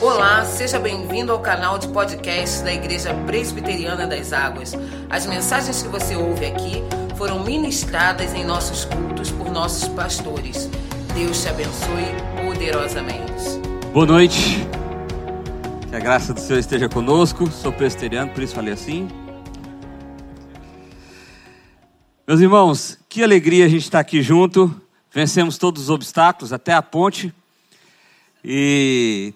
Olá, seja bem-vindo ao canal de podcast da Igreja Presbiteriana das Águas. As mensagens que você ouve aqui foram ministradas em nossos cultos por nossos pastores. Deus te abençoe poderosamente. Boa noite. Que a graça do Senhor esteja conosco. Sou presbiteriano, por isso falei assim. Meus irmãos, que alegria a gente estar aqui junto. Vencemos todos os obstáculos, até a ponte. E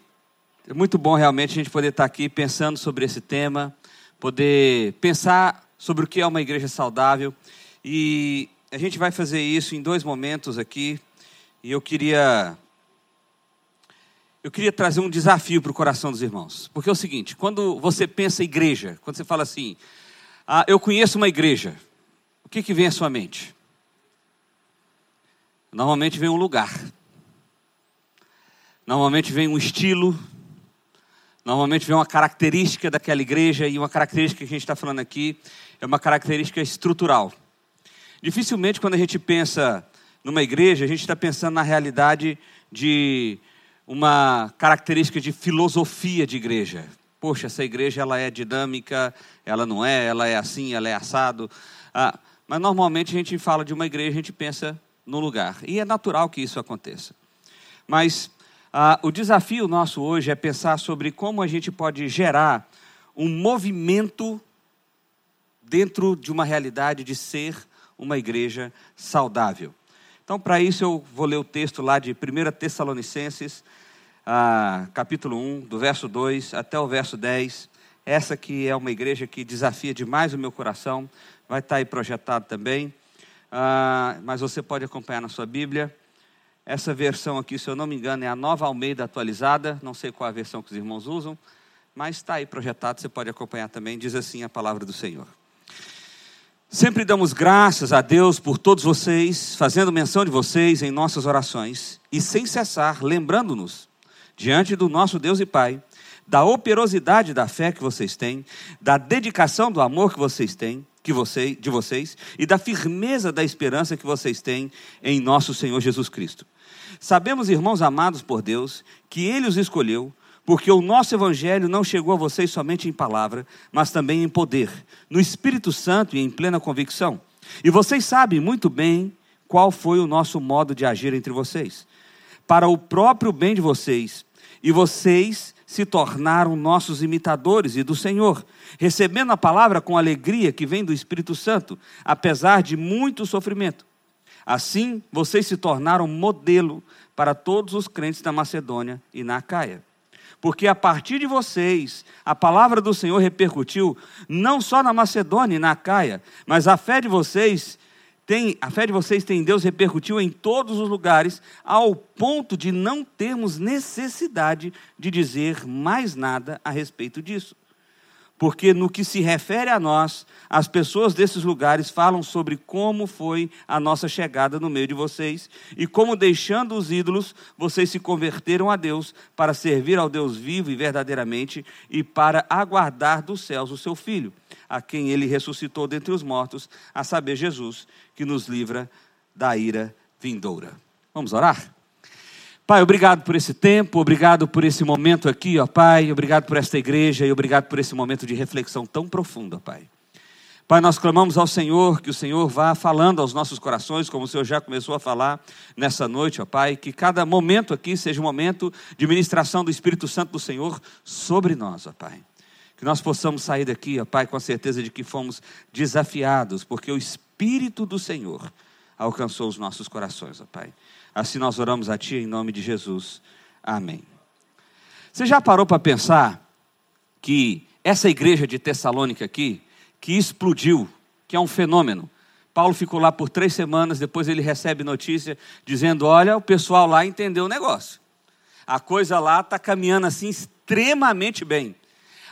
é muito bom realmente a gente poder estar aqui pensando sobre esse tema, poder pensar sobre o que é uma igreja saudável. E a gente vai fazer isso em dois momentos aqui. E eu queria eu queria trazer um desafio para o coração dos irmãos. Porque é o seguinte, quando você pensa em igreja, quando você fala assim, ah, eu conheço uma igreja, o que, que vem à sua mente? Normalmente vem um lugar. Normalmente vem um estilo, Normalmente vem uma característica daquela igreja, e uma característica que a gente está falando aqui é uma característica estrutural. Dificilmente, quando a gente pensa numa igreja, a gente está pensando na realidade de uma característica de filosofia de igreja. Poxa, essa igreja ela é dinâmica, ela não é, ela é assim, ela é assado. Ah, mas normalmente a gente fala de uma igreja, a gente pensa no lugar. E é natural que isso aconteça. Mas ah, o desafio nosso hoje é pensar sobre como a gente pode gerar um movimento dentro de uma realidade de ser uma igreja saudável. Então, para isso, eu vou ler o texto lá de 1 Tessalonicenses, ah, capítulo 1, do verso 2 até o verso 10. Essa que é uma igreja que desafia demais o meu coração, vai estar aí projetado também, ah, mas você pode acompanhar na sua Bíblia. Essa versão aqui, se eu não me engano, é a nova Almeida atualizada. Não sei qual a versão que os irmãos usam, mas está aí projetado, você pode acompanhar também. Diz assim a palavra do Senhor. Sempre damos graças a Deus por todos vocês, fazendo menção de vocês em nossas orações e sem cessar, lembrando-nos, diante do nosso Deus e Pai, da operosidade da fé que vocês têm, da dedicação do amor que vocês têm que você, de vocês e da firmeza da esperança que vocês têm em nosso Senhor Jesus Cristo. Sabemos, irmãos amados por Deus, que Ele os escolheu, porque o nosso Evangelho não chegou a vocês somente em palavra, mas também em poder, no Espírito Santo e em plena convicção. E vocês sabem muito bem qual foi o nosso modo de agir entre vocês, para o próprio bem de vocês. E vocês se tornaram nossos imitadores e do Senhor, recebendo a palavra com alegria que vem do Espírito Santo, apesar de muito sofrimento. Assim, vocês se tornaram modelo para todos os crentes da Macedônia e na Acaia. Porque a partir de vocês, a palavra do Senhor repercutiu não só na Macedônia e na Acaia, mas a fé de vocês tem, a fé de vocês tem em Deus repercutiu em todos os lugares, ao ponto de não termos necessidade de dizer mais nada a respeito disso. Porque no que se refere a nós, as pessoas desses lugares falam sobre como foi a nossa chegada no meio de vocês e como, deixando os ídolos, vocês se converteram a Deus para servir ao Deus vivo e verdadeiramente e para aguardar dos céus o seu Filho, a quem ele ressuscitou dentre os mortos, a saber, Jesus, que nos livra da ira vindoura. Vamos orar? Pai, obrigado por esse tempo, obrigado por esse momento aqui, ó Pai, obrigado por esta igreja e obrigado por esse momento de reflexão tão profunda, Pai. Pai, nós clamamos ao Senhor que o Senhor vá falando aos nossos corações, como o Senhor já começou a falar nessa noite, ó Pai, que cada momento aqui seja um momento de ministração do Espírito Santo do Senhor sobre nós, ó Pai. Que nós possamos sair daqui, ó Pai, com a certeza de que fomos desafiados, porque o Espírito do Senhor alcançou os nossos corações, ó Pai. Assim nós oramos a Ti em nome de Jesus. Amém. Você já parou para pensar que essa igreja de Tessalônica aqui, que explodiu, que é um fenômeno, Paulo ficou lá por três semanas, depois ele recebe notícia dizendo: Olha, o pessoal lá entendeu o negócio. A coisa lá está caminhando assim extremamente bem,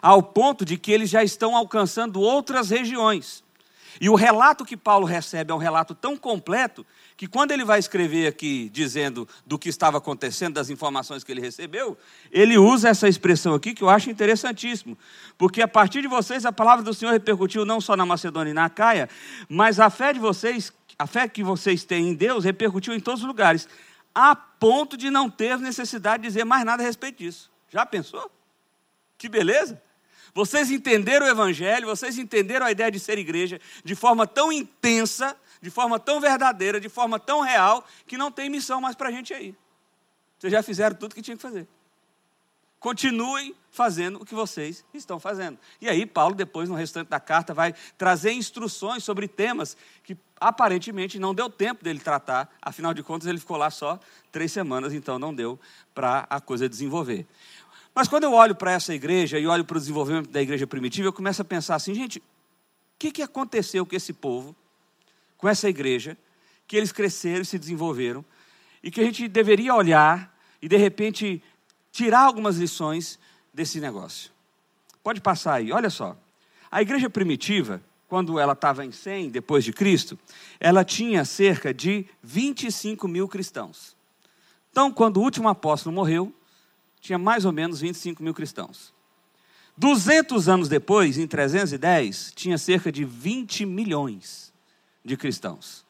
ao ponto de que eles já estão alcançando outras regiões. E o relato que Paulo recebe é um relato tão completo que quando ele vai escrever aqui dizendo do que estava acontecendo, das informações que ele recebeu, ele usa essa expressão aqui que eu acho interessantíssimo, porque a partir de vocês a palavra do Senhor repercutiu não só na Macedônia e na Caia, mas a fé de vocês, a fé que vocês têm em Deus repercutiu em todos os lugares, a ponto de não ter necessidade de dizer mais nada a respeito disso. Já pensou? Que beleza! Vocês entenderam o Evangelho, vocês entenderam a ideia de ser igreja de forma tão intensa, de forma tão verdadeira, de forma tão real, que não tem missão mais para a gente aí. Vocês já fizeram tudo que tinha que fazer. Continuem fazendo o que vocês estão fazendo. E aí, Paulo, depois, no restante da carta, vai trazer instruções sobre temas que aparentemente não deu tempo dele tratar, afinal de contas, ele ficou lá só três semanas, então não deu para a coisa desenvolver. Mas quando eu olho para essa igreja e olho para o desenvolvimento da igreja primitiva, eu começo a pensar assim, gente, o que, que aconteceu com esse povo, com essa igreja, que eles cresceram e se desenvolveram, e que a gente deveria olhar e de repente tirar algumas lições desse negócio. Pode passar aí, olha só. A igreja primitiva, quando ela estava em 100 depois de Cristo, ela tinha cerca de 25 mil cristãos. Então, quando o último apóstolo morreu, tinha mais ou menos 25 mil cristãos. 200 anos depois, em 310, tinha cerca de 20 milhões de cristãos.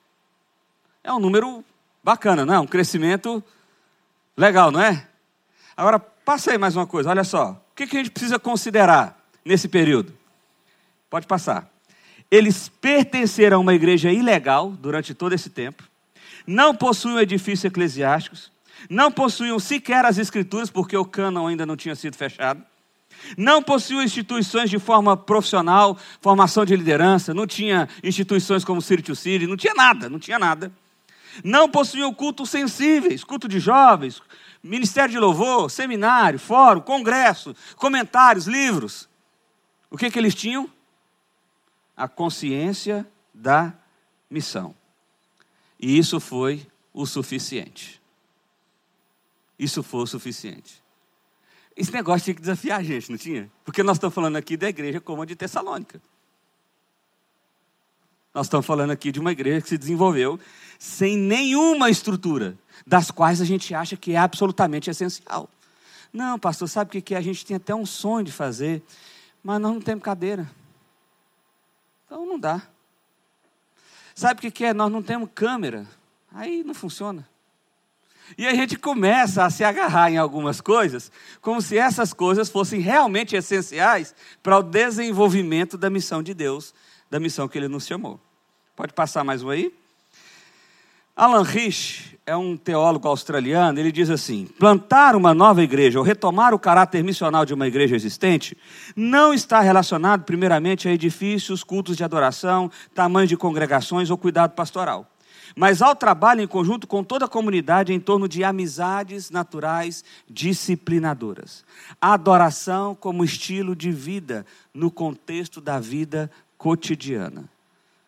É um número bacana, não é? Um crescimento legal, não é? Agora, passa aí mais uma coisa, olha só. O que, a gente precisa considerar nesse período? Pode passar. Eles pertenceram a uma igreja ilegal durante todo esse tempo, não possuíam edifícios eclesiásticos, não possuíam sequer as escrituras, porque o cânon ainda não tinha sido fechado, não possuíam instituições de forma profissional, formação de liderança, não tinha instituições como City to City, não tinha nada, não tinha nada. Não possuíam cultos sensíveis, culto de jovens, ministério de louvor, seminário, fórum, congresso, comentários, livros. O que, que eles tinham? A consciência da missão. E isso foi o suficiente. Isso foi o suficiente. Esse negócio tinha que desafiar a gente, não tinha? Porque nós estamos falando aqui da igreja como a de Tessalônica. Nós estamos falando aqui de uma igreja que se desenvolveu sem nenhuma estrutura, das quais a gente acha que é absolutamente essencial. Não, pastor, sabe o que é? A gente tem até um sonho de fazer, mas nós não temos cadeira. Então não dá. Sabe o que é? Nós não temos câmera. Aí não funciona. E a gente começa a se agarrar em algumas coisas, como se essas coisas fossem realmente essenciais para o desenvolvimento da missão de Deus, da missão que Ele nos chamou. Pode passar mais um aí? Alan Rich é um teólogo australiano, ele diz assim: plantar uma nova igreja ou retomar o caráter missional de uma igreja existente não está relacionado, primeiramente, a edifícios, cultos de adoração, tamanho de congregações ou cuidado pastoral, mas ao trabalho em conjunto com toda a comunidade em torno de amizades naturais disciplinadoras. A adoração como estilo de vida no contexto da vida cotidiana.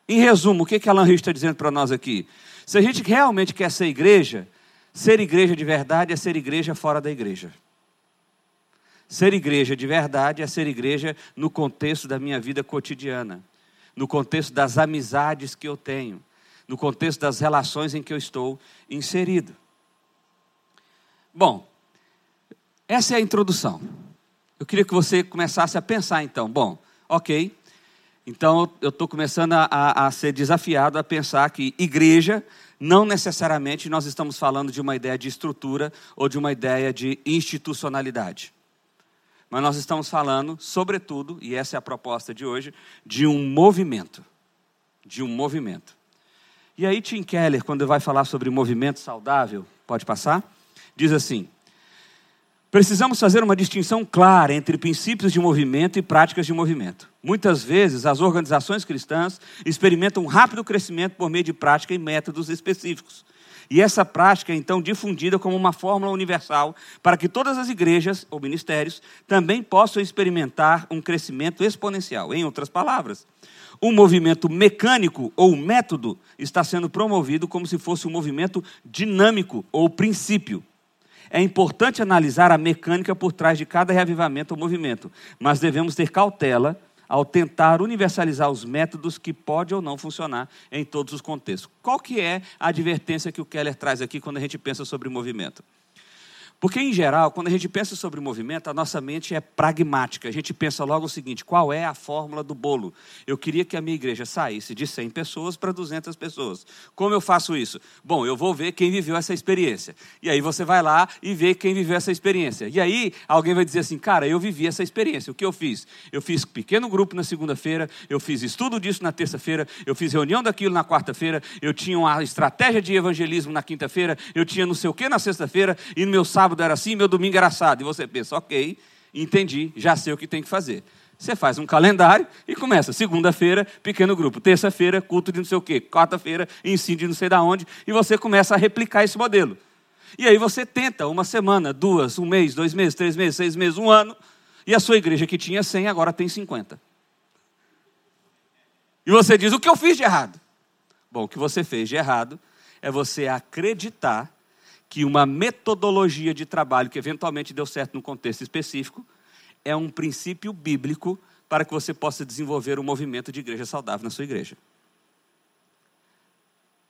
Em resumo, o que, Alan Rich está dizendo para nós aqui? Se a gente realmente quer ser igreja, ser igreja de verdade é ser igreja fora da igreja. Ser igreja de verdade é ser igreja no contexto da minha vida cotidiana, no contexto das amizades que eu tenho, no contexto das relações em que eu estou inserido. Bom, essa é a introdução. Eu queria que você começasse a pensar então. Bom, ok, então eu estou começando a, a, a, ser desafiado a pensar que igreja, não necessariamente nós estamos falando de uma ideia de estrutura ou de uma ideia de institucionalidade. Mas nós estamos falando, sobretudo, e essa é a proposta de hoje, de um movimento. De um movimento. E aí, Tim Keller, quando vai falar sobre movimento saudável, pode passar? Diz assim: Precisamos fazer uma distinção clara entre princípios de movimento e práticas de movimento. Muitas vezes, as organizações cristãs experimentam um rápido crescimento por meio de prática e métodos específicos. E essa prática é então difundida como uma fórmula universal para que todas as igrejas ou ministérios também possam experimentar um crescimento exponencial. Em outras palavras, o movimento mecânico ou método está sendo promovido como se fosse um movimento dinâmico ou princípio é importante analisar a mecânica por trás de cada reavivamento ou movimento, mas devemos ter cautela ao tentar universalizar os métodos que pode ou não funcionar em todos os contextos. Qual que é a advertência que o Keller traz aqui quando a gente pensa sobre movimento? Porque, em geral, quando a gente pensa sobre movimento, a nossa mente é pragmática. A gente pensa logo o seguinte: qual é a fórmula do bolo? Eu queria que a minha igreja saísse de 100 pessoas para 200 pessoas. Como eu faço isso? Bom, eu vou ver quem viveu essa experiência. E aí você vai lá e vê quem viveu essa experiência. E aí alguém vai dizer assim: cara, eu vivi essa experiência. O que eu fiz? Eu fiz pequeno grupo na segunda-feira, eu fiz estudo disso na terça-feira, eu fiz reunião daquilo na quarta-feira, eu tinha uma estratégia de evangelismo na quinta-feira, eu tinha não sei o que na sexta-feira, e no meu sábado sábado era assim, meu domingo era assado. E você pensa, ok, entendi, já sei o que tem que fazer. Você faz um calendário e começa. Segunda-feira, pequeno grupo. Terça-feira, culto de não sei o quê. Quarta-feira, ensino de não sei da onde. E você começa a replicar esse modelo. E aí você tenta uma semana, duas, um mês, dois meses, três meses, seis meses, um ano. E a sua igreja que tinha 100 agora tem 50. E você diz: o que eu fiz de errado? Bom, o que você fez de errado é você acreditar que uma metodologia de trabalho que eventualmente deu certo num contexto específico é um princípio bíblico para que você possa desenvolver um movimento de igreja saudável na sua igreja.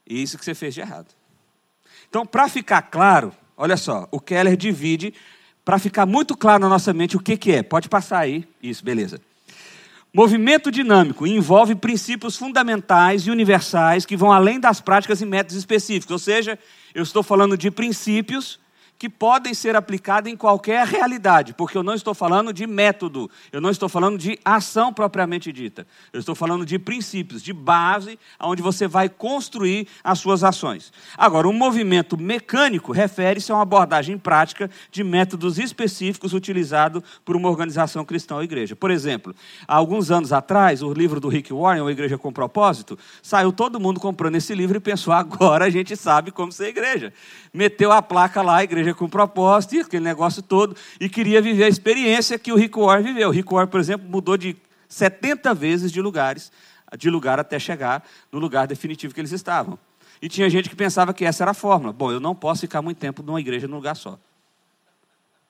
E isso que você fez de errado. Então, para ficar claro, olha só, o Keller divide para ficar muito claro na nossa mente o que, que é. Pode passar aí. Isso, beleza. Movimento dinâmico envolve princípios fundamentais e universais que vão além das práticas e métodos específicos, ou seja, eu estou falando de princípios que podem ser aplicados em qualquer realidade, porque eu não estou falando de método, eu não estou falando de ação propriamente dita, eu estou falando de princípios, de base, onde você vai construir as suas ações. Agora, um movimento mecânico refere-se a uma abordagem prática de métodos específicos utilizados por uma organização cristã ou igreja. Por exemplo, há alguns anos atrás, o livro do Rick Warren, O Igreja com Propósito, saiu todo mundo comprando esse livro e pensou: agora a gente sabe como ser igreja. Meteu a placa lá, Igreja com propósito, e aquele negócio todo, e queria viver a experiência que o Rick Warren viveu. O Rick Warren, por exemplo, mudou de 70 vezes de lugares, de lugar até chegar no lugar definitivo que eles estavam. E tinha gente que pensava que essa era a fórmula. Bom, eu não posso ficar muito tempo numa igreja num lugar só.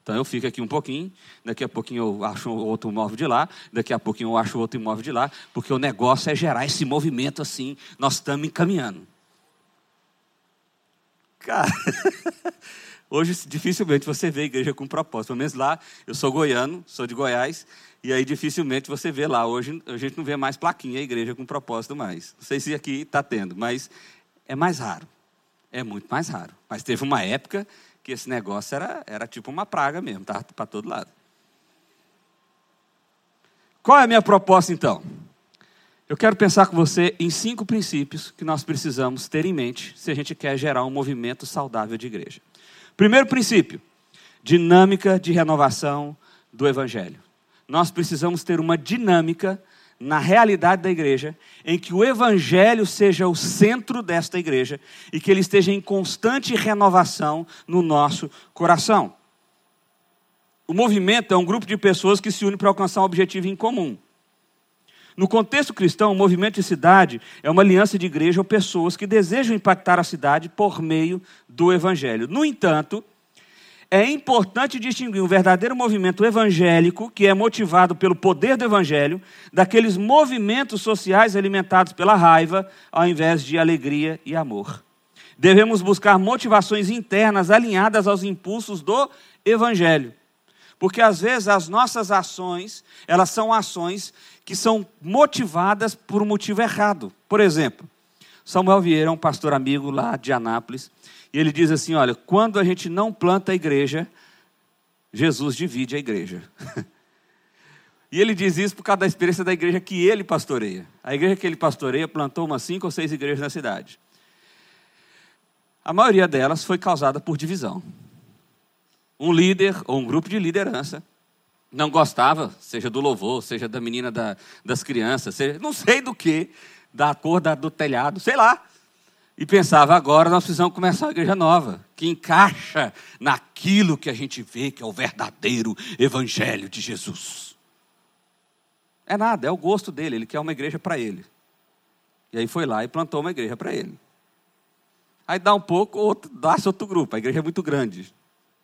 Então eu fico aqui um pouquinho, daqui a pouquinho eu acho outro imóvel de lá, daqui a pouquinho eu acho outro imóvel de lá, porque o negócio é gerar esse movimento assim, nós estamos encaminhando. Cara, Hoje, dificilmente você vê igreja com propósito. Pelo menos lá, eu sou goiano, sou de Goiás, e aí dificilmente você vê lá. Hoje a gente não vê mais plaquinha, igreja com propósito mais. Não sei se aqui está tendo, mas é mais raro. É muito mais raro. Mas teve uma época que esse negócio era, era tipo uma praga mesmo, tá para todo lado. Qual é a minha proposta então? Eu quero pensar com você em cinco princípios que nós precisamos ter em mente se a gente quer gerar um movimento saudável de igreja. Primeiro princípio: dinâmica de renovação do Evangelho. Nós precisamos ter uma dinâmica na realidade da igreja, em que o Evangelho seja o centro desta igreja e que ele esteja em constante renovação no nosso coração. O movimento é um grupo de pessoas que se unem para alcançar um objetivo em comum. No contexto cristão, o movimento de cidade é uma aliança de igreja ou pessoas que desejam impactar a cidade por meio do evangelho. No entanto, é importante distinguir um verdadeiro movimento evangélico, que é motivado pelo poder do evangelho, daqueles movimentos sociais alimentados pela raiva, ao invés de alegria e amor. Devemos buscar motivações internas alinhadas aos impulsos do evangelho. Porque às vezes as nossas ações, elas são ações que são motivadas por um motivo errado. Por exemplo, Samuel Vieira é um pastor amigo lá de Anápolis, e ele diz assim: olha, quando a gente não planta a igreja, Jesus divide a igreja. e ele diz isso por causa da experiência da igreja que ele pastoreia. A igreja que ele pastoreia plantou umas cinco ou seis igrejas na cidade. A maioria delas foi causada por divisão. Um líder ou um grupo de liderança não gostava, seja do louvor, seja da menina da, das crianças, seja, não sei do que, da cor da, do telhado, sei lá. E pensava, agora nós precisamos começar uma igreja nova, que encaixa naquilo que a gente vê que é o verdadeiro evangelho de Jesus. É nada, é o gosto dele, ele quer uma igreja para ele. E aí foi lá e plantou uma igreja para ele. Aí dá um pouco, outro, dá-se outro grupo, a igreja é muito grande.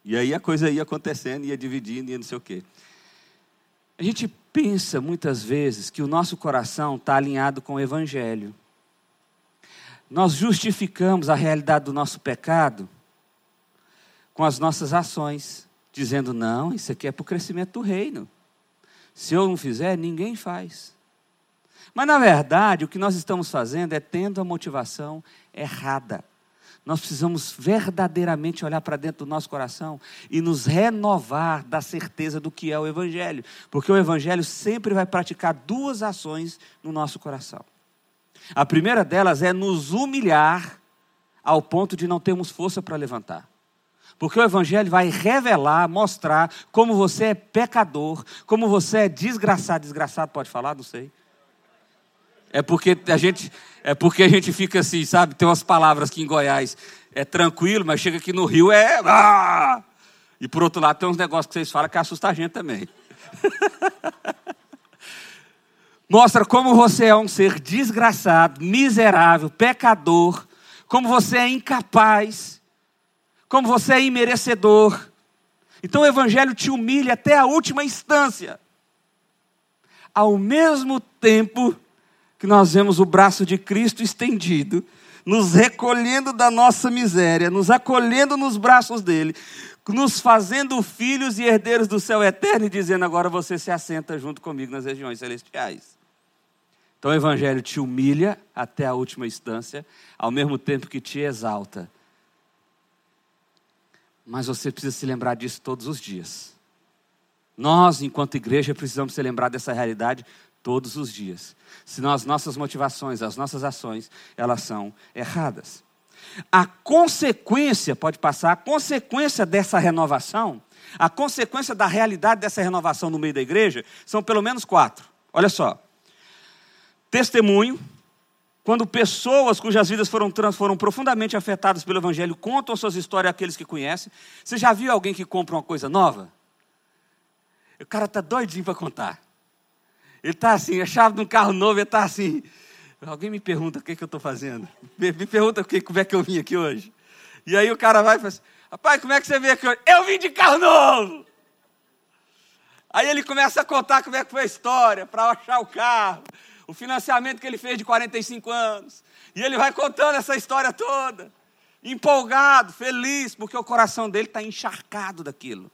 E aí a coisa ia acontecendo, ia dividindo, ia não sei o quê. A gente pensa muitas vezes que o nosso coração está alinhado com o Evangelho. Nós justificamos a realidade do nosso pecado com as nossas ações, dizendo: não, isso aqui é para o crescimento do reino. Se eu não fizer, ninguém faz. Mas, na verdade, o que nós estamos fazendo é tendo a motivação errada. Nós precisamos verdadeiramente olhar para dentro do nosso coração e nos renovar da certeza do que é o Evangelho. Porque o Evangelho sempre vai praticar duas ações no nosso coração. A primeira delas é nos humilhar ao ponto de não termos força para levantar. Porque o Evangelho vai revelar, mostrar como você é pecador, como você é desgraçado. Desgraçado pode falar? Não sei. É porque a gente, é porque a gente fica assim, sabe? Tem umas palavras que em Goiás é tranquilo, mas chega aqui no Rio é. Ah! E por outro lado, tem uns negócios que vocês falam que assusta a gente também. Mostra como você é um ser desgraçado, miserável, pecador, como você é incapaz, como você é imerecedor. Então o Evangelho te humilha até a última instância. Ao mesmo tempo que nós vemos o braço de Cristo estendido, nos recolhendo da nossa miséria, nos acolhendo nos braços dele, nos fazendo filhos e herdeiros do céu eterno e dizendo: agora você se assenta junto comigo nas regiões celestiais. Então o Evangelho te humilha até a última instância, ao mesmo tempo que te exalta. Mas você precisa se lembrar disso todos os dias. Nós, enquanto igreja, precisamos se lembrar dessa realidade todos os dias. Senão as nossas motivações, as nossas ações, elas são erradas. A consequência, pode passar, a consequência dessa renovação, a consequência da realidade dessa renovação no meio da igreja, são pelo menos quatro. Olha só. Testemunho, quando pessoas cujas vidas foram, foram profundamente afetadas pelo Evangelho contam suas histórias àqueles que conhecem. Você já viu alguém que compra uma coisa nova? O cara está doidinho para contar. Ele está assim, a chave de um carro novo, ele está assim. Alguém me pergunta o que, que eu estou fazendo. Me, me pergunta que, como é que eu vim aqui hoje. E aí o cara vai e fala assim, rapaz, como é que você veio aqui hoje? Eu vim de carro novo! Aí ele começa a contar como é que foi a história, para achar o carro, o financiamento que ele fez de 45 anos. E ele vai contando essa história toda, empolgado, feliz, porque o coração dele está encharcado daquilo.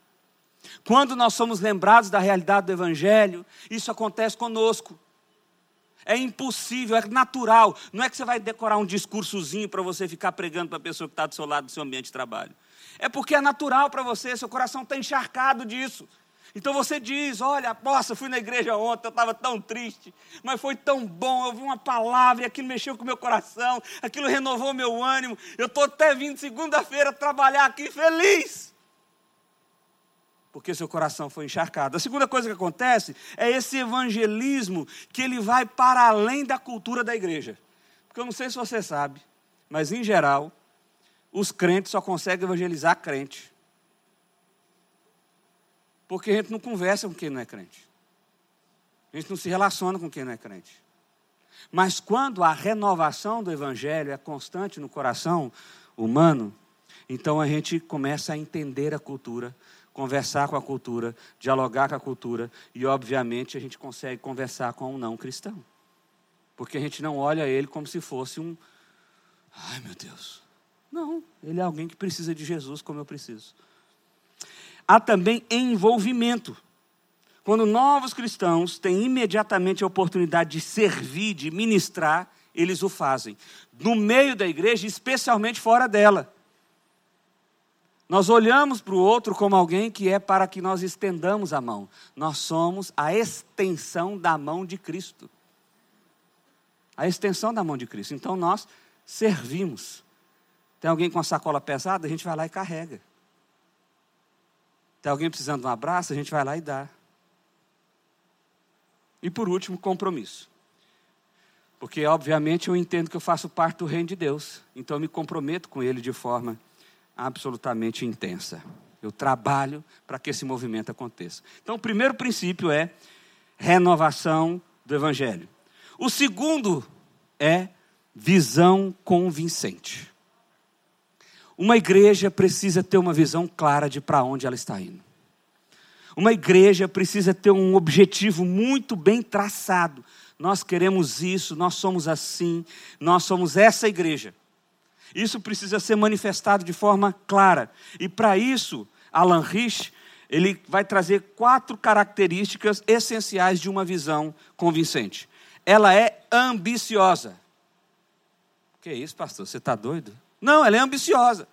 Quando nós somos lembrados da realidade do Evangelho, isso acontece conosco. É impossível, é natural. Não é que você vai decorar um discursozinho para você ficar pregando para a pessoa que está do seu lado do seu ambiente de trabalho. É porque é natural para você, seu coração está encharcado disso. Então você diz: Olha, nossa, fui na igreja ontem, eu estava tão triste, mas foi tão bom. Eu ouvi uma palavra e aquilo mexeu com o meu coração, aquilo renovou meu ânimo. Eu estou até vindo segunda-feira trabalhar aqui feliz porque seu coração foi encharcado. A segunda coisa que acontece é esse evangelismo que ele vai para além da cultura da igreja. Porque eu não sei se você sabe, mas em geral, os crentes só conseguem evangelizar crente. Porque a gente não conversa com quem não é crente. A gente não se relaciona com quem não é crente. Mas quando a renovação do evangelho é constante no coração humano, então a gente começa a entender a cultura conversar com a cultura, dialogar com a cultura e, obviamente, a gente consegue conversar com um não cristão. Porque a gente não olha ele como se fosse um. Ai meu Deus. Não, ele é alguém que precisa de Jesus como eu preciso. Há também envolvimento. Quando novos cristãos têm imediatamente a oportunidade de servir, de ministrar, eles o fazem. No meio da igreja, especialmente fora dela. Nós olhamos para o outro como alguém que é para que nós estendamos a mão. Nós somos a extensão da mão de Cristo. A extensão da mão de Cristo. Então nós servimos. Tem alguém com uma sacola pesada, a gente vai lá e carrega. Tem alguém precisando de um abraço, a gente vai lá e dá. E por último, compromisso. Porque, obviamente, eu entendo que eu faço parte do reino de Deus. Então, eu me comprometo com Ele de forma absolutamente intensa. Eu trabalho para que esse movimento aconteça. Então, o primeiro princípio é renovação do Evangelho. O segundo é visão convincente. Uma igreja precisa ter uma visão clara de para onde ela está indo. Uma igreja precisa ter um objetivo muito bem traçado. Nós queremos isso, nós somos assim, nós somos essa igreja. Isso precisa ser manifestado de forma clara. E para isso, Alan Rich, ele vai trazer quatro características essenciais de uma visão convincente. Ela é ambiciosa. Que isso, pastor? Você está doido? Não, ela é ambiciosa.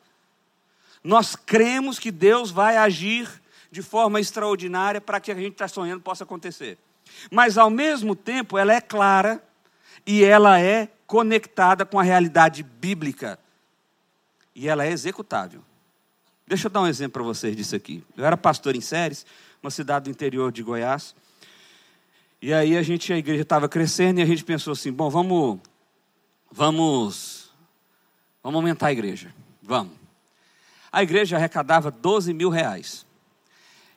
Nós cremos que Deus vai agir de forma extraordinária para que a gente está sonhando possa acontecer. Mas, ao mesmo tempo, ela é clara e ela é conectada com a realidade bíblica. E ela é executável. Deixa eu dar um exemplo para vocês disso aqui. Eu era pastor em Séries, uma cidade do interior de Goiás. E aí a gente, a igreja estava crescendo e a gente pensou assim, bom, vamos, vamos, vamos aumentar a igreja. Vamos. A igreja arrecadava 12 mil reais.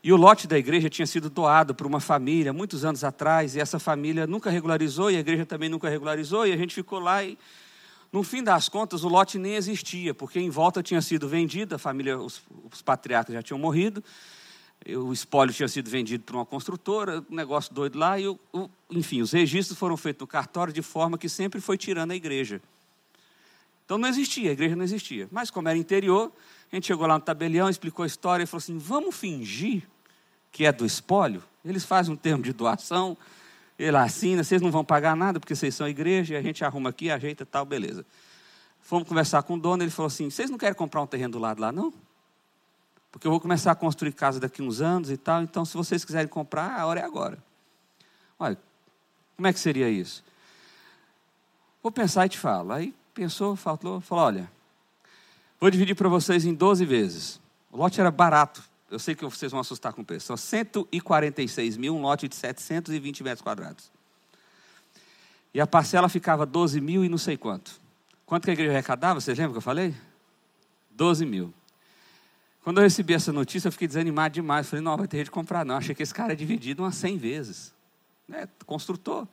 E o lote da igreja tinha sido doado para uma família muitos anos atrás, e essa família nunca regularizou, e a igreja também nunca regularizou, e a gente ficou lá e, no fim das contas, o lote nem existia, porque em volta tinha sido vendido, a família, os, os patriarcas já tinham morrido, o espólio tinha sido vendido para uma construtora, um negócio doido lá, e, o, o, enfim, os registros foram feitos no cartório de forma que sempre foi tirando a igreja. Então não existia, a igreja não existia. Mas como era interior, a gente chegou lá no tabelião, explicou a história e falou assim: vamos fingir que é do espólio, eles fazem um termo de doação, ele assina, vocês não vão pagar nada porque vocês são igreja, e a gente arruma aqui, ajeita tal, beleza. Fomos conversar com o dono, ele falou assim: vocês não querem comprar um terreno do lado lá, não? Porque eu vou começar a construir casa daqui uns anos e tal, então se vocês quiserem comprar, a hora é agora. Olha, como é que seria isso? Vou pensar e te falo. Aí pensou, falou, falou: olha, vou dividir para vocês em 12 vezes. O lote era barato, eu sei que vocês vão assustar com o preço. São 146 mil, um lote de 720 metros quadrados. E a parcela ficava 12 mil e não sei quanto. Quanto que a igreja arrecadava? Vocês lembram que eu falei? 12 mil. Quando eu recebi essa notícia, eu fiquei desanimado demais. Falei, não, vai ter jeito de comprar, não. Achei que esse cara é dividido umas 100 vezes. É, construtor.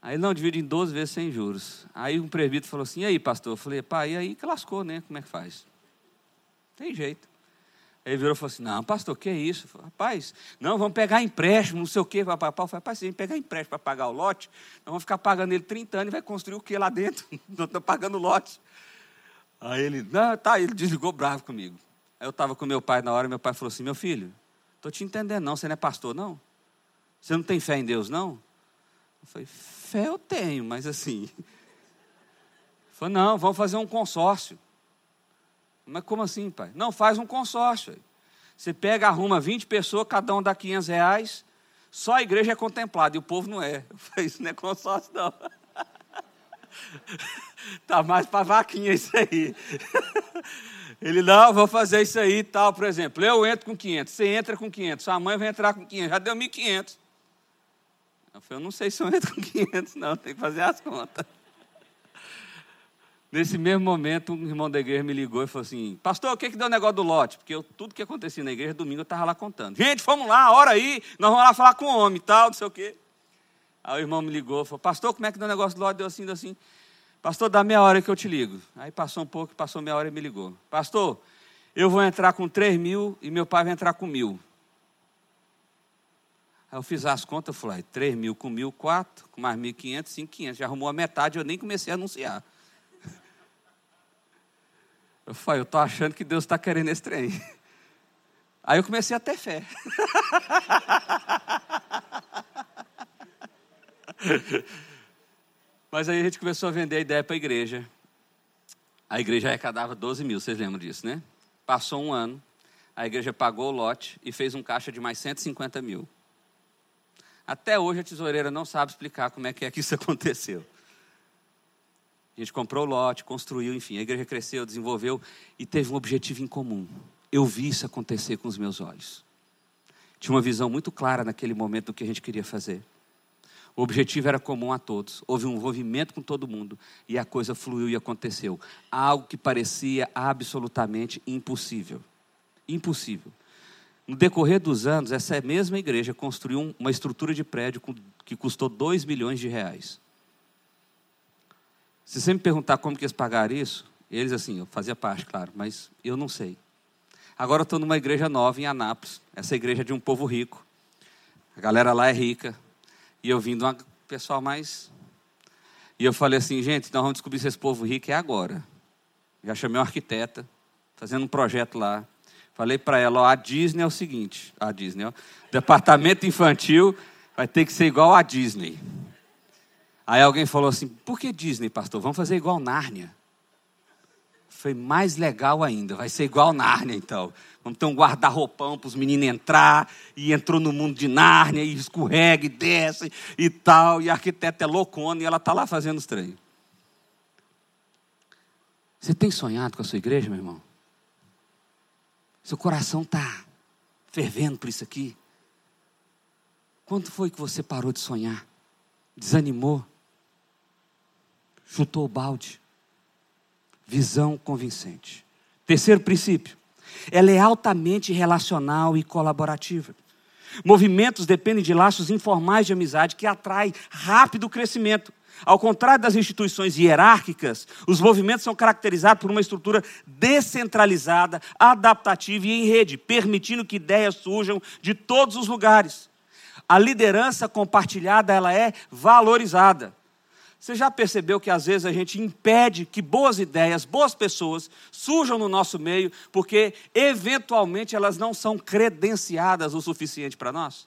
Aí não, divide em 12 vezes sem juros. Aí um presbítero falou assim: e aí, pastor? Eu falei, pá, e aí que lascou, né? Como é que faz? Tem jeito. Ele virou e falou assim: Não, pastor, que é isso? Falei, rapaz, não, vamos pegar empréstimo, não sei o quê. Papai, falei, rapaz, se a gente pegar empréstimo para pagar o lote, nós vamos ficar pagando ele 30 anos e vai construir o que lá dentro? Não estou pagando o lote. Aí ele, não, tá, ele desligou bravo comigo. Aí eu estava com meu pai na hora, e meu pai falou assim: Meu filho, estou te entendendo, não, você não é pastor, não? Você não tem fé em Deus, não? Eu falei: Fé eu tenho, mas assim. Ele falou: Não, vamos fazer um consórcio. Mas como assim, pai? Não, faz um consórcio. Você pega, arruma 20 pessoas, cada um dá 500 reais, só a igreja é contemplada e o povo não é. Eu falei, isso não é consórcio, não. tá mais para vaquinha isso aí. Ele, não, vou fazer isso aí e tal, por exemplo. Eu entro com 500, você entra com 500, sua mãe vai entrar com 500, já deu 1.500. Eu falei, eu não sei se eu entro com 500, não, tem que fazer as contas. Nesse mesmo momento, um irmão da igreja me ligou e falou assim: Pastor, o que, que deu o negócio do lote? Porque eu, tudo que acontecia na igreja, domingo eu estava lá contando. Gente, vamos lá, hora aí, nós vamos lá falar com o homem e tal, não sei o quê. Aí o irmão me ligou falou: Pastor, como é que deu o negócio do lote? Deu assim, deu assim. Pastor, dá meia hora que eu te ligo. Aí passou um pouco, passou meia hora e me ligou. Pastor, eu vou entrar com 3 mil e meu pai vai entrar com mil. Aí eu fiz as contas, falei, 3 mil com mil, 4, com mais 1.500, 5.500. Já arrumou a metade, eu nem comecei a anunciar. Eu falei, eu estou achando que Deus está querendo esse trem. Aí eu comecei a ter fé. Mas aí a gente começou a vender a ideia para a igreja. A igreja arrecadava 12 mil, vocês lembram disso, né? Passou um ano, a igreja pagou o lote e fez um caixa de mais 150 mil. Até hoje a tesoureira não sabe explicar como é que é que isso aconteceu. A gente comprou o lote, construiu, enfim, a igreja cresceu, desenvolveu e teve um objetivo em comum. Eu vi isso acontecer com os meus olhos. Tinha uma visão muito clara naquele momento do que a gente queria fazer. O objetivo era comum a todos. Houve um envolvimento com todo mundo e a coisa fluiu e aconteceu. Algo que parecia absolutamente impossível. Impossível. No decorrer dos anos, essa mesma igreja construiu uma estrutura de prédio que custou 2 milhões de reais. Se você me perguntar como que eles pagaram isso, eles assim, eu fazia parte, claro, mas eu não sei. Agora eu estou numa igreja nova em Anápolis, essa igreja é de um povo rico. A galera lá é rica. E eu vim de um pessoal mais. E eu falei assim, gente, nós vamos descobrir se esse povo rico é agora. Já chamei uma arquiteta, fazendo um projeto lá. Falei para ela, ó, a Disney é o seguinte, a Disney, ó, departamento infantil vai ter que ser igual a Disney. Aí alguém falou assim, por que Disney, pastor? Vamos fazer igual Nárnia. Foi mais legal ainda, vai ser igual Nárnia então. Vamos ter um guarda-roupão para os meninos entrar, e entrou no mundo de Nárnia, e escorrega e desce e tal, e a arquiteta é loucona, e ela está lá fazendo os treinos. Você tem sonhado com a sua igreja, meu irmão? Seu coração está fervendo por isso aqui? Quando foi que você parou de sonhar? Desanimou? Chutou o balde? Visão convincente. Terceiro princípio. Ela é altamente relacional e colaborativa. Movimentos dependem de laços informais de amizade que atraem rápido crescimento. Ao contrário das instituições hierárquicas, os movimentos são caracterizados por uma estrutura descentralizada, adaptativa e em rede, permitindo que ideias surjam de todos os lugares. A liderança compartilhada, ela é valorizada. Você já percebeu que às vezes a gente impede que boas ideias, boas pessoas surjam no nosso meio, porque eventualmente elas não são credenciadas o suficiente para nós?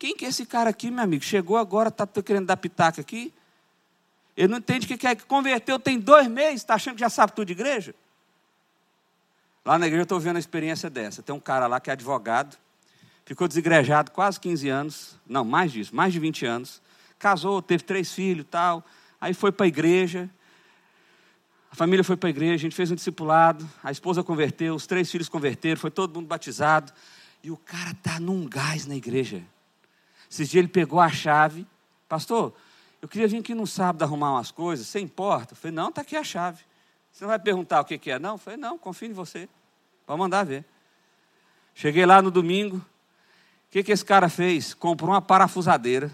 Quem que é esse cara aqui, meu amigo? Chegou agora, está querendo dar pitaca aqui? Ele não entende que quer que converteu, tem dois meses, está achando que já sabe tudo de igreja? Lá na igreja eu estou vendo a experiência dessa. Tem um cara lá que é advogado, ficou desigrejado quase 15 anos, não, mais disso, mais de 20 anos casou, teve três filhos tal. Aí foi para a igreja. A família foi para a igreja, a gente fez um discipulado, a esposa converteu, os três filhos converteram, foi todo mundo batizado. E o cara está num gás na igreja. Esses dias ele pegou a chave, pastor, eu queria vir aqui no sábado arrumar umas coisas, você importa? Eu falei, não, está aqui a chave. Você não vai perguntar o que, que é, não? Eu falei, não, confio em você. Pode mandar ver. Cheguei lá no domingo, o que, que esse cara fez? Comprou uma parafusadeira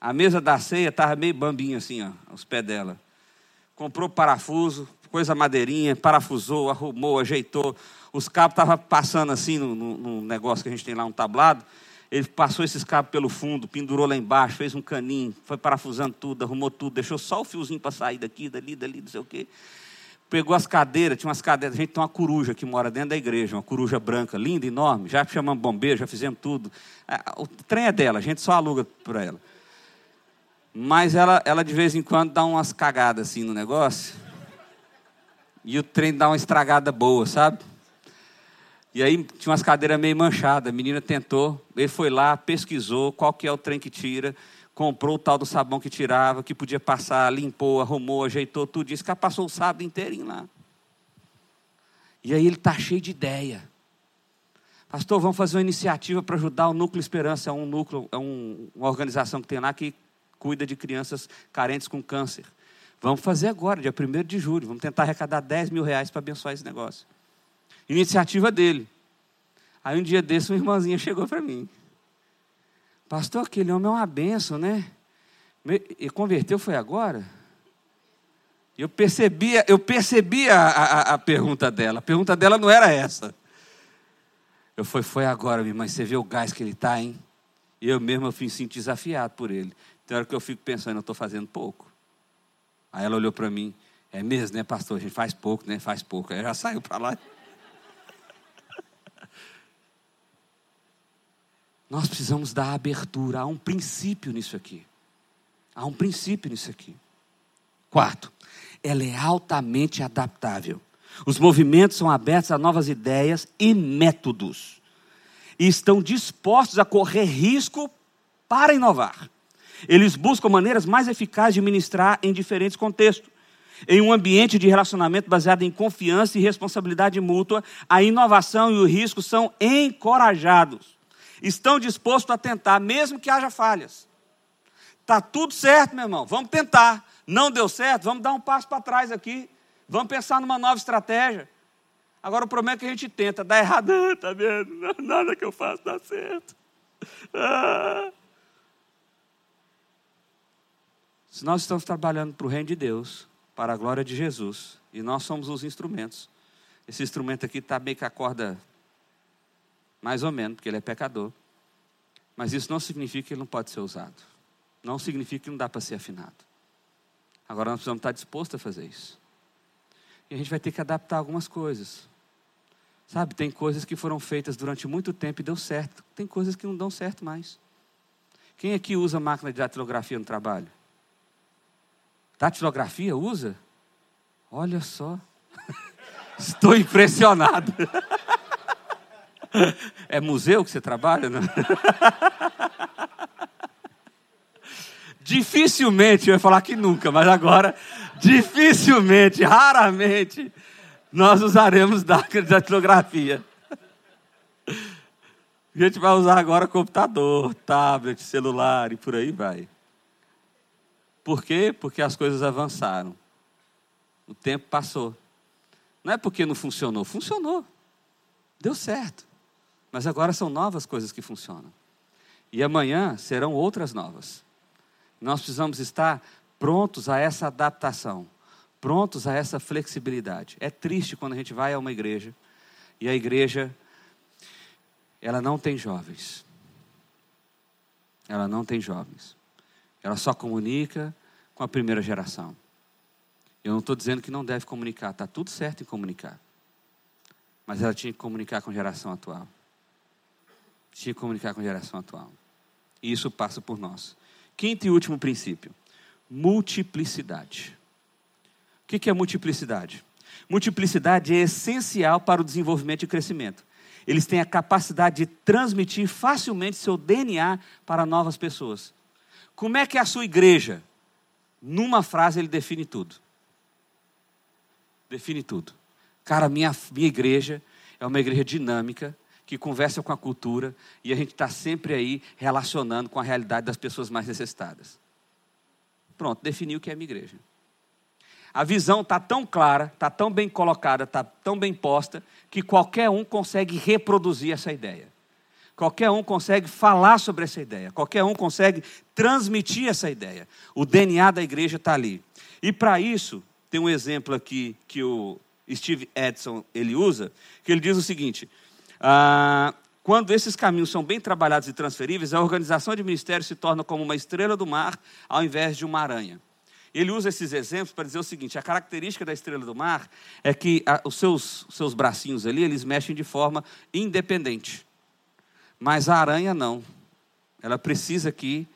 a mesa da ceia estava meio bambinha assim, ó, aos pés dela. Comprou parafuso, coisa madeirinha, parafusou, arrumou, ajeitou. Os cabos estavam passando assim no, no, no, negócio que a gente tem lá, um tablado. Ele passou esses cabos pelo fundo, pendurou lá embaixo, fez um caninho, foi parafusando tudo, arrumou tudo, deixou só o fiozinho para sair daqui, dali, dali, não sei o quê. Pegou as cadeiras, tinha umas cadeiras, a gente tem uma coruja que mora dentro da igreja, uma coruja branca, linda, enorme. Já chamamos bombeiro, já fizemos tudo. O trem é dela, a gente só aluga para ela. Mas ela, ela de vez em quando dá umas cagadas assim no negócio. E o trem dá uma estragada boa, sabe? E aí tinha umas cadeiras meio manchadas. A menina tentou, ele foi lá, pesquisou qual que é o trem que tira, comprou o tal do sabão que tirava, que podia passar, limpou, arrumou, ajeitou tudo isso. que passou o sábado inteirinho lá. E aí ele está cheio de ideia. Pastor, vamos fazer uma iniciativa para ajudar o Núcleo Esperança. É um núcleo, é um, uma organização que tem lá que cuida de crianças carentes com câncer. Vamos fazer agora, dia 1 de julho. Vamos tentar arrecadar 10 mil reais para abençoar esse negócio. Iniciativa dele. Aí um dia desse, uma irmãzinha chegou para mim. Pastor, aquele homem é uma benção, né? E converteu foi agora? Eu percebi, eu percebi a, a, a, pergunta dela. A pergunta dela não era essa. Eu fui, foi agora, minha irmã. Você vê o gás que ele está, hein? E eu mesmo eu fui sinto desafiado por ele. Tem hora que eu fico pensando, eu estou fazendo pouco. Aí ela olhou para mim, é mesmo, né, pastor? A gente faz pouco, né? Faz pouco. Aí já saiu para lá. Nós precisamos dar abertura. Há um princípio nisso aqui. Há um princípio nisso aqui. Quarto, ela é altamente adaptável. Os movimentos são abertos a novas ideias e métodos. E estão dispostos a correr risco para inovar. Eles buscam maneiras mais eficazes de ministrar em diferentes contextos. Em um ambiente de relacionamento baseado em confiança e responsabilidade mútua, a inovação e o risco são encorajados. Estão dispostos a tentar, mesmo que haja falhas. Está tudo certo, meu irmão, vamos tentar. Não deu certo, vamos dar um passo para trás aqui. Vamos pensar numa nova estratégia. Agora o problema é que a gente tenta, dá errado, está vendo? Nada que eu faço dá certo. Ah. Se nós estamos trabalhando para o reino de Deus, para a glória de Jesus, e nós somos os instrumentos, esse instrumento aqui está meio que a corda, mais ou menos, porque ele é pecador. Mas isso não significa que ele não pode ser usado. Não significa que não dá para ser afinado. Agora nós precisamos estar dispostos a fazer isso. E a gente vai ter que adaptar algumas coisas. Sabe, tem coisas que foram feitas durante muito tempo e deu certo. Tem coisas que não dão certo mais. Quem aqui usa máquina de datilografia no trabalho? Datilografia usa? Olha só. Estou impressionado. É museu que você trabalha? Não? Dificilmente, eu ia falar que nunca, mas agora, dificilmente, raramente, nós usaremos datilografia. A gente vai usar agora computador, tablet, celular e por aí vai. Por quê? Porque as coisas avançaram. O tempo passou. Não é porque não funcionou, funcionou. Deu certo. Mas agora são novas coisas que funcionam. E amanhã serão outras novas. Nós precisamos estar prontos a essa adaptação, prontos a essa flexibilidade. É triste quando a gente vai a uma igreja e a igreja ela não tem jovens. Ela não tem jovens. Ela só comunica com a primeira geração. Eu não estou dizendo que não deve comunicar, está tudo certo em comunicar. Mas ela tinha que comunicar com a geração atual. Tinha que comunicar com a geração atual. E isso passa por nós. Quinto e último princípio: multiplicidade. O que é multiplicidade? Multiplicidade é essencial para o desenvolvimento e crescimento. Eles têm a capacidade de transmitir facilmente seu DNA para novas pessoas. Como é que é a sua igreja? Numa frase ele define tudo. Define tudo. Cara, minha, minha igreja é uma igreja dinâmica, que conversa com a cultura e a gente está sempre aí relacionando com a realidade das pessoas mais necessitadas. Pronto, definiu o que é minha igreja. A visão está tão clara, está tão bem colocada, está tão bem posta, que qualquer um consegue reproduzir essa ideia. Qualquer um consegue falar sobre essa ideia. Qualquer um consegue transmitir essa ideia. O DNA da igreja está ali. E para isso, tem um exemplo aqui que o Steve Edson ele usa, que ele diz o seguinte: ah, quando esses caminhos são bem trabalhados e transferíveis, a organização de ministério se torna como uma estrela do mar ao invés de uma aranha. Ele usa esses exemplos para dizer o seguinte: a característica da estrela do mar é que a, os seus, seus bracinhos ali, eles mexem de forma independente. Mas a aranha não. Ela precisa que.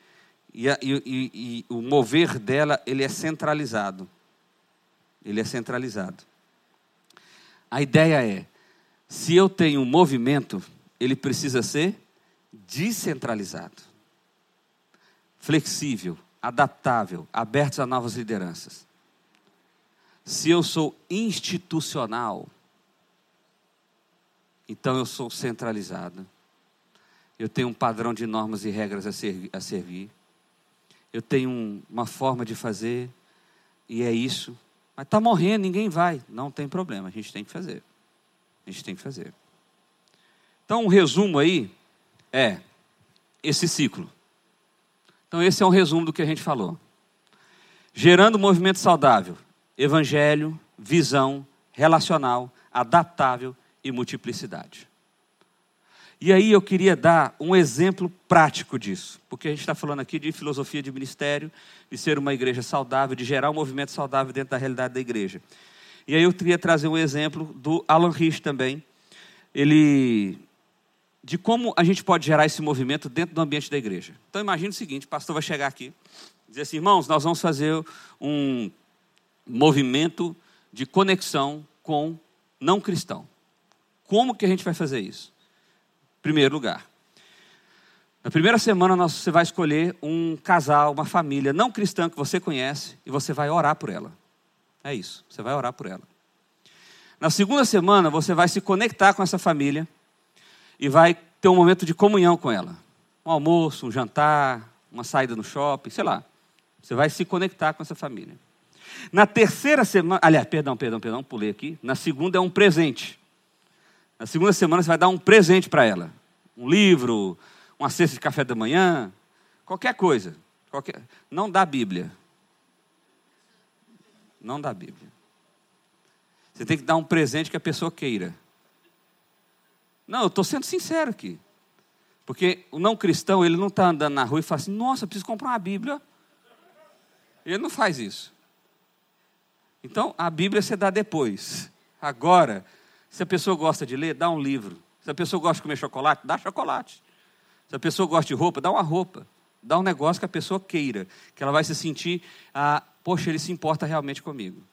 E, e, e, e o mover dela, ele é centralizado. Ele é centralizado. A ideia é: se eu tenho um movimento, ele precisa ser descentralizado, flexível, adaptável, aberto a novas lideranças. Se eu sou institucional, então eu sou centralizado. Eu tenho um padrão de normas e regras a, ser, a servir. Eu tenho um, uma forma de fazer, e é isso. Mas está morrendo, ninguém vai. Não tem problema, a gente tem que fazer. A gente tem que fazer. Então, um resumo aí é esse ciclo. Então, esse é um resumo do que a gente falou. Gerando um movimento saudável, evangelho, visão, relacional, adaptável e multiplicidade. E aí eu queria dar um exemplo prático disso, porque a gente está falando aqui de filosofia de ministério, de ser uma igreja saudável, de gerar um movimento saudável dentro da realidade da igreja. E aí eu queria trazer um exemplo do Alan Rich também. Ele de como a gente pode gerar esse movimento dentro do ambiente da igreja. Então imagine o seguinte, o pastor vai chegar aqui, dizer assim, irmãos, nós vamos fazer um movimento de conexão com não cristão. Como que a gente vai fazer isso? Primeiro lugar, na primeira semana você vai escolher um casal, uma família não cristã que você conhece e você vai orar por ela. É isso, você vai orar por ela. Na segunda semana, você vai se conectar com essa família e vai ter um momento de comunhão com ela. Um almoço, um jantar, uma saída no shopping, sei lá. Você vai se conectar com essa família. Na terceira semana, aliás, perdão, perdão, perdão, pulei aqui. Na segunda é um presente. Na segunda semana você vai dar um presente para ela. Um livro, uma cesta de café da manhã, qualquer coisa. Qualquer... Não dá Bíblia. Não dá Bíblia. Você tem que dar um presente que a pessoa queira. Não, eu estou sendo sincero aqui. Porque o não cristão, ele não está andando na rua e fala assim, nossa, preciso comprar uma Bíblia. Ele não faz isso. Então, a Bíblia você dá depois. Agora, se a pessoa gosta de ler, dá um livro. Se a pessoa gosta de comer chocolate, dá chocolate. Se a pessoa gosta de roupa, dá uma roupa. Dá um negócio que a pessoa queira, que ela vai se sentir, ah, poxa, ele se importa realmente comigo.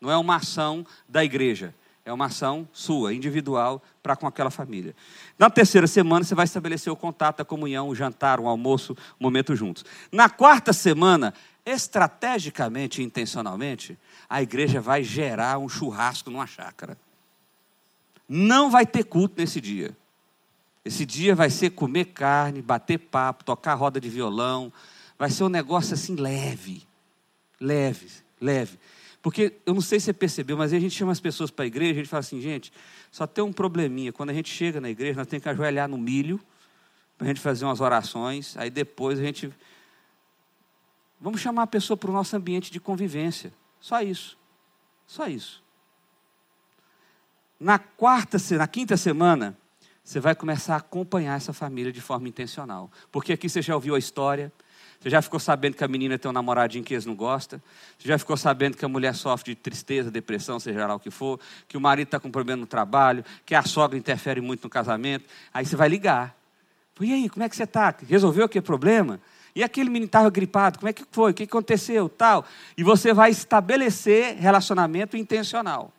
Não é uma ação da igreja, é uma ação sua, individual, para com aquela família. Na terceira semana, você vai estabelecer o contato, a comunhão, o jantar, o almoço, o momento juntos. Na quarta semana, estrategicamente e intencionalmente, a igreja vai gerar um churrasco numa chácara. Não vai ter culto nesse dia. Esse dia vai ser comer carne, bater papo, tocar roda de violão. Vai ser um negócio assim leve. Leve, leve. Porque eu não sei se você percebeu, mas a gente chama as pessoas para a igreja, a gente fala assim, gente, só tem um probleminha. Quando a gente chega na igreja, nós temos que ajoelhar no milho, para a gente fazer umas orações, aí depois a gente. Vamos chamar a pessoa para o nosso ambiente de convivência. Só isso. Só isso. Na quarta, na quinta semana, você vai começar a acompanhar essa família de forma intencional. Porque aqui você já ouviu a história, você já ficou sabendo que a menina tem um namoradinho que eles não gostam, você já ficou sabendo que a mulher sofre de tristeza, depressão, seja lá o que for, que o marido está com problema no trabalho, que a sogra interfere muito no casamento. Aí você vai ligar. E aí, como é que você está? Resolveu aquele problema? E aquele menino estava gripado, como é que foi? O que aconteceu? Tal. E você vai estabelecer relacionamento intencional.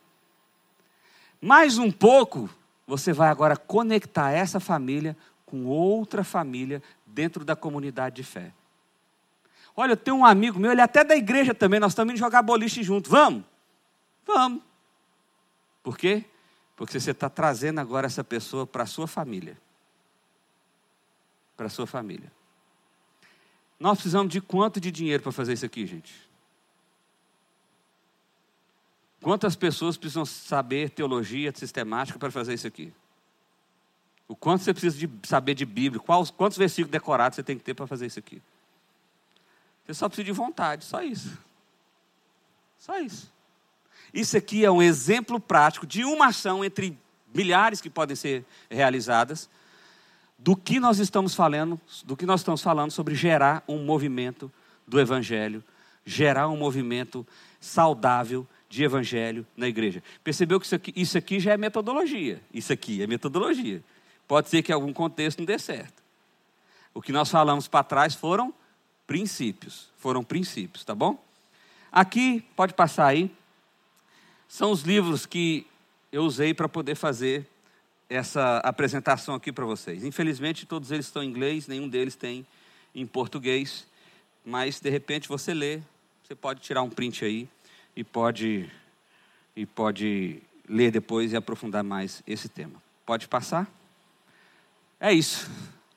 Mais um pouco, você vai agora conectar essa família com outra família dentro da comunidade de fé. Olha, eu tenho um amigo meu, ele é até da igreja também, nós estamos indo jogar boliche junto. Vamos? Vamos. Por quê? Porque você está trazendo agora essa pessoa para a sua família. Para a sua família. Nós precisamos de quanto de dinheiro para fazer isso aqui, gente? Quantas pessoas precisam saber teologia sistemática para fazer isso aqui? O quanto você precisa de saber de Bíblia? Quais, quantos versículos decorados você tem que ter para fazer isso aqui? Você só precisa de vontade, só isso. Só isso. Isso aqui é um exemplo prático de uma ação entre milhares que podem ser realizadas do que nós estamos falando, do que nós estamos falando sobre gerar um movimento do evangelho, gerar um movimento saudável de evangelho na igreja. Percebeu que isso aqui, isso aqui já é metodologia. Isso aqui é metodologia. Pode ser que em algum contexto não dê certo. O que nós falamos para trás foram princípios. Foram princípios, tá bom? Aqui, pode passar aí, são os livros que eu usei para poder fazer essa apresentação aqui para vocês. Infelizmente, todos eles estão em inglês, nenhum deles tem em português, mas de repente você lê, você pode tirar um print aí e pode, e pode ler depois e aprofundar mais esse tema. Pode passar? É isso.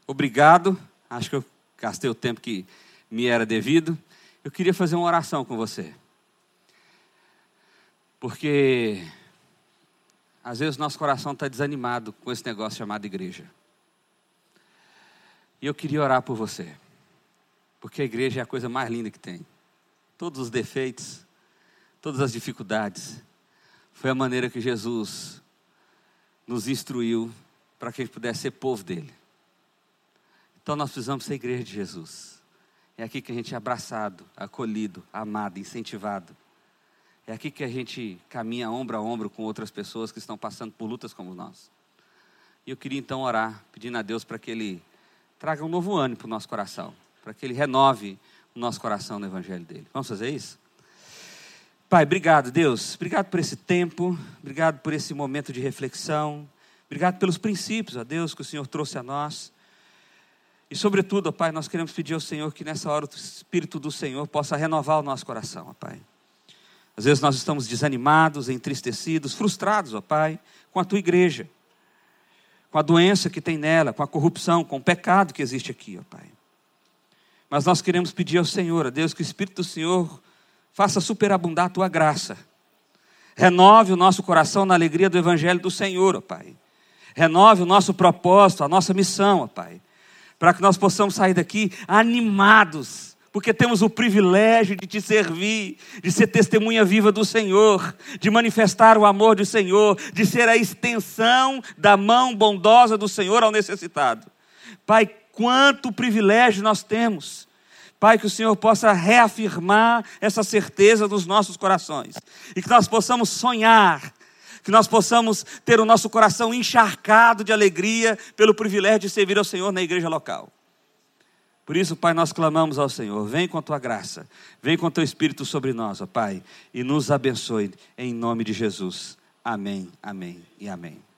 Obrigado. Acho que eu gastei o tempo que me era devido. Eu queria fazer uma oração com você. Porque às vezes nosso coração está desanimado com esse negócio chamado igreja. E eu queria orar por você. Porque a igreja é a coisa mais linda que tem. Todos os defeitos, todas as dificuldades. Foi a maneira que Jesus nos instruiu para que a gente pudesse ser povo dele. Então nós precisamos ser igreja de Jesus. É aqui que a gente é abraçado, acolhido, amado, incentivado. É aqui que a gente caminha ombro a ombro com outras pessoas que estão passando por lutas como nós. E eu queria então orar, pedindo a Deus para que Ele traga um novo ânimo para o nosso coração, para que Ele renove o nosso coração no Evangelho dele. Vamos fazer isso? Pai, obrigado, Deus. Obrigado por esse tempo, obrigado por esse momento de reflexão, obrigado pelos princípios, ó Deus, que o Senhor trouxe a nós. E, sobretudo, ó Pai, nós queremos pedir ao Senhor que nessa hora o Espírito do Senhor possa renovar o nosso coração, ó Pai. Às vezes nós estamos desanimados, entristecidos, frustrados, ó Pai, com a tua igreja, com a doença que tem nela, com a corrupção, com o pecado que existe aqui, ó Pai. Mas nós queremos pedir ao Senhor, a Deus, que o Espírito do Senhor faça superabundar a tua graça. Renove o nosso coração na alegria do Evangelho do Senhor, ó Pai. Renove o nosso propósito, a nossa missão, ó Pai. Para que nós possamos sair daqui animados, porque temos o privilégio de te servir, de ser testemunha viva do Senhor, de manifestar o amor do Senhor, de ser a extensão da mão bondosa do Senhor ao necessitado. Pai, quanto privilégio nós temos Pai, que o Senhor possa reafirmar essa certeza nos nossos corações e que nós possamos sonhar, que nós possamos ter o nosso coração encharcado de alegria pelo privilégio de servir ao Senhor na igreja local. Por isso, Pai, nós clamamos ao Senhor: vem com a tua graça, vem com o teu Espírito sobre nós, ó Pai, e nos abençoe em nome de Jesus. Amém, amém e amém.